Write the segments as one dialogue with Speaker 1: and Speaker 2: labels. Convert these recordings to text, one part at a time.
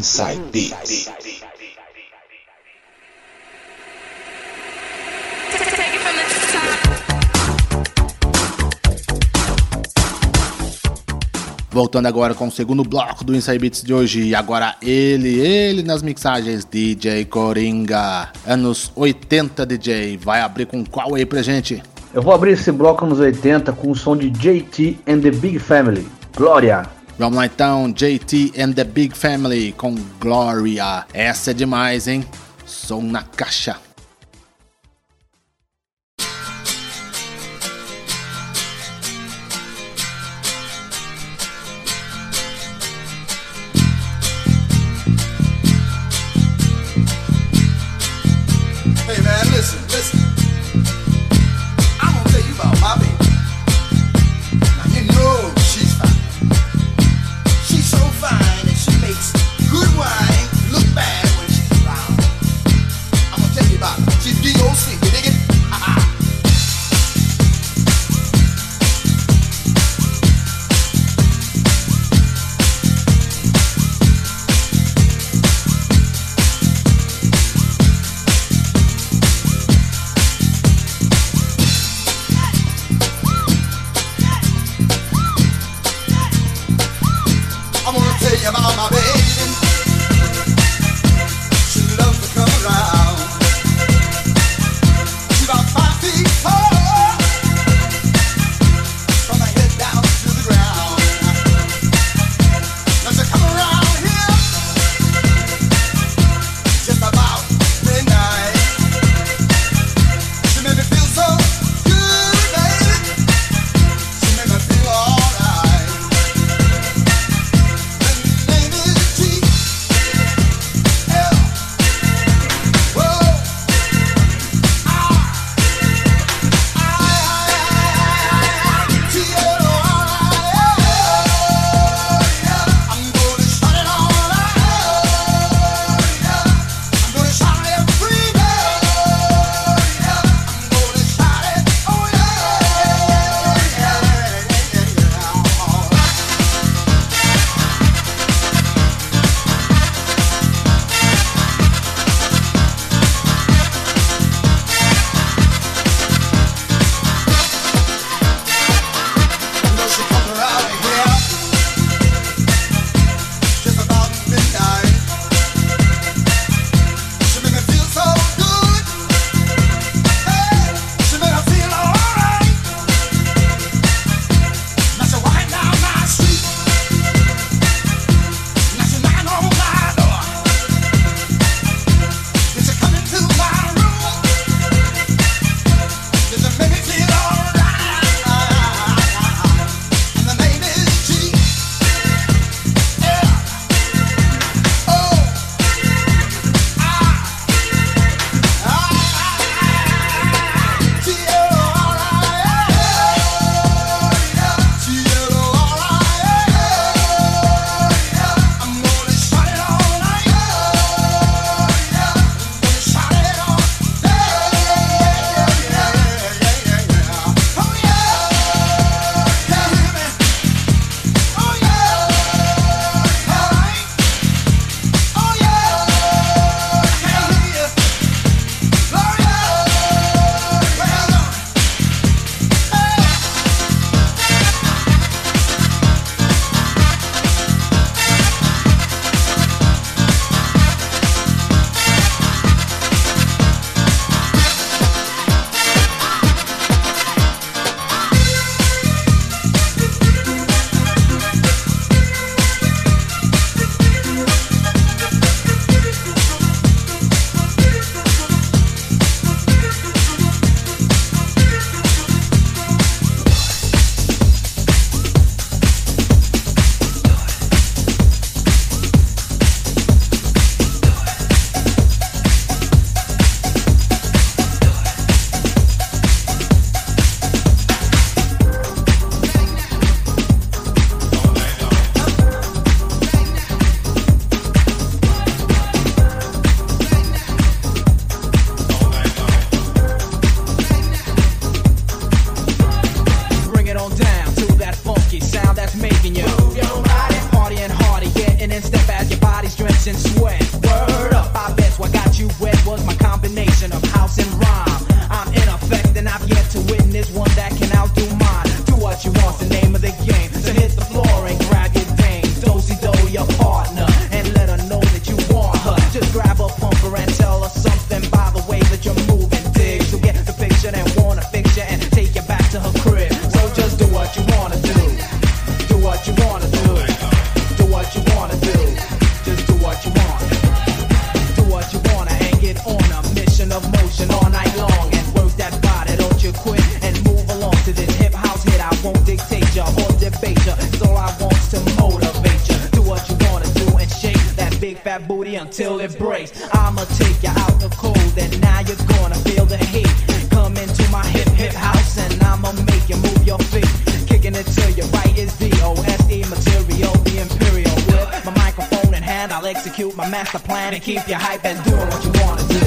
Speaker 1: Inside Beats.
Speaker 2: Voltando agora com o segundo bloco do Inside Beats de hoje. E agora ele, ele nas mixagens, DJ Coringa. Anos 80 DJ. Vai abrir com qual aí pra gente?
Speaker 3: Eu vou abrir esse bloco nos 80 com o som de JT and the Big Family. Glória!
Speaker 2: Vamos lá então, JT and the Big Family com Glória. Essa é demais, hein? Som na caixa.
Speaker 1: Until it breaks. I'ma take you out the cold, and now you're gonna feel the heat. Come into my hip hip house, and I'ma make you move your feet. Kicking it to you right is the OSE material, the imperial. With my microphone in hand, I'll execute my master plan and keep you hype and doing what you wanna do.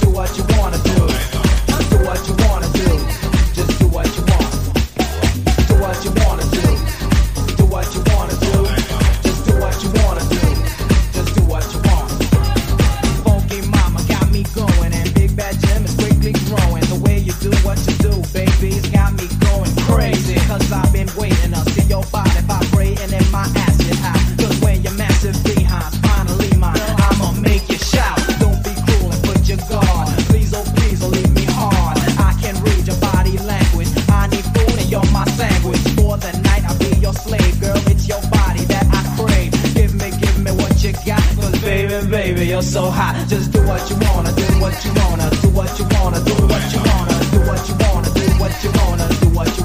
Speaker 1: Do what you wanna. Do you're so hot. Just do what you wanna, do what you wanna, do what you wanna, do what you wanna, do what you wanna, do what you wanna, do what you wanna do.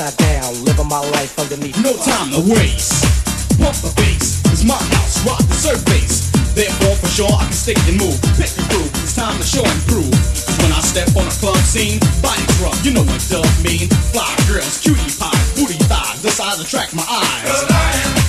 Speaker 1: Upside down, living my life underneath. No time to waste. Pump the bass, it's my house, rock the surface. Therefore, for sure, I can stay and move. Pick a groove, it's time to show and prove. Cause when I step on a club scene, body drop, you know what dub mean. Fly girls, cutie pies, booty thighs, the size attract my eyes.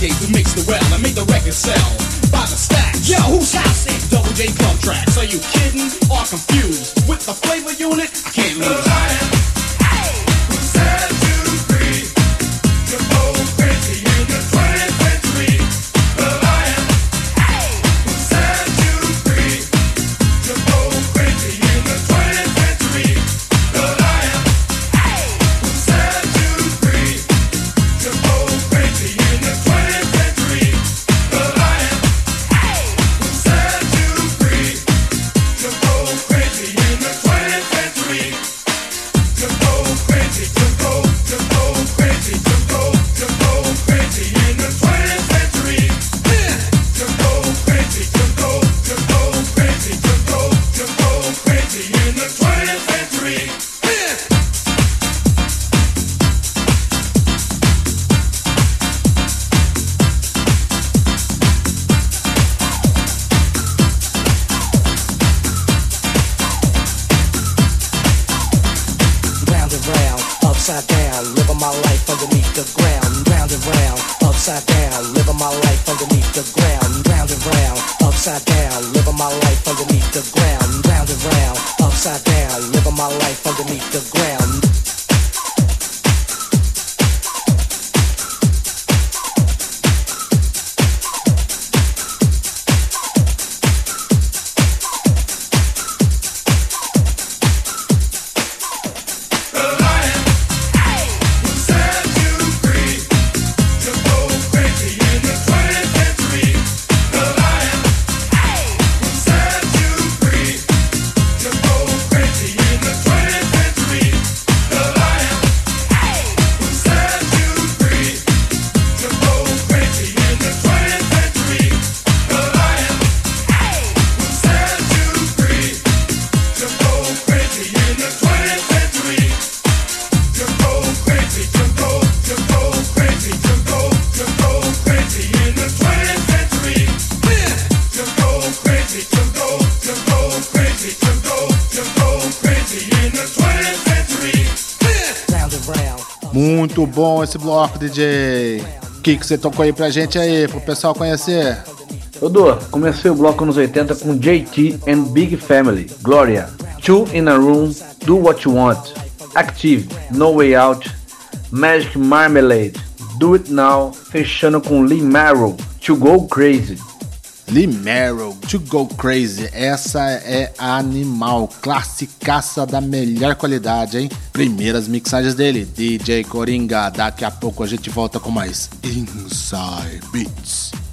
Speaker 1: DJ who mix the well and make the record sell by the stack. Yo, who's house it? Double J Club Tracks? Are you kidding or confused? With the flavor unit, I can't lose. life underneath the ground, round and round, upside down. Living my life underneath
Speaker 4: the ground, round and round, upside down. Living my life underneath the ground, round and round, upside down. Living my life underneath the ground.
Speaker 2: Muito bom esse bloco, DJ. O que, que você tocou aí pra gente aí, pro pessoal conhecer?
Speaker 3: Dodô, comecei o bloco nos 80 com JT and Big Family, Gloria, Two in a Room, Do What You Want, Active, No Way Out, Magic Marmalade, Do It Now, fechando com Lee Marrow, To Go Crazy.
Speaker 2: Lee Merrill, To Go Crazy. Essa é animal, classicaça da melhor qualidade, hein? Primeiras mixagens dele, DJ Coringa. Daqui a pouco a gente volta com mais Inside Beats.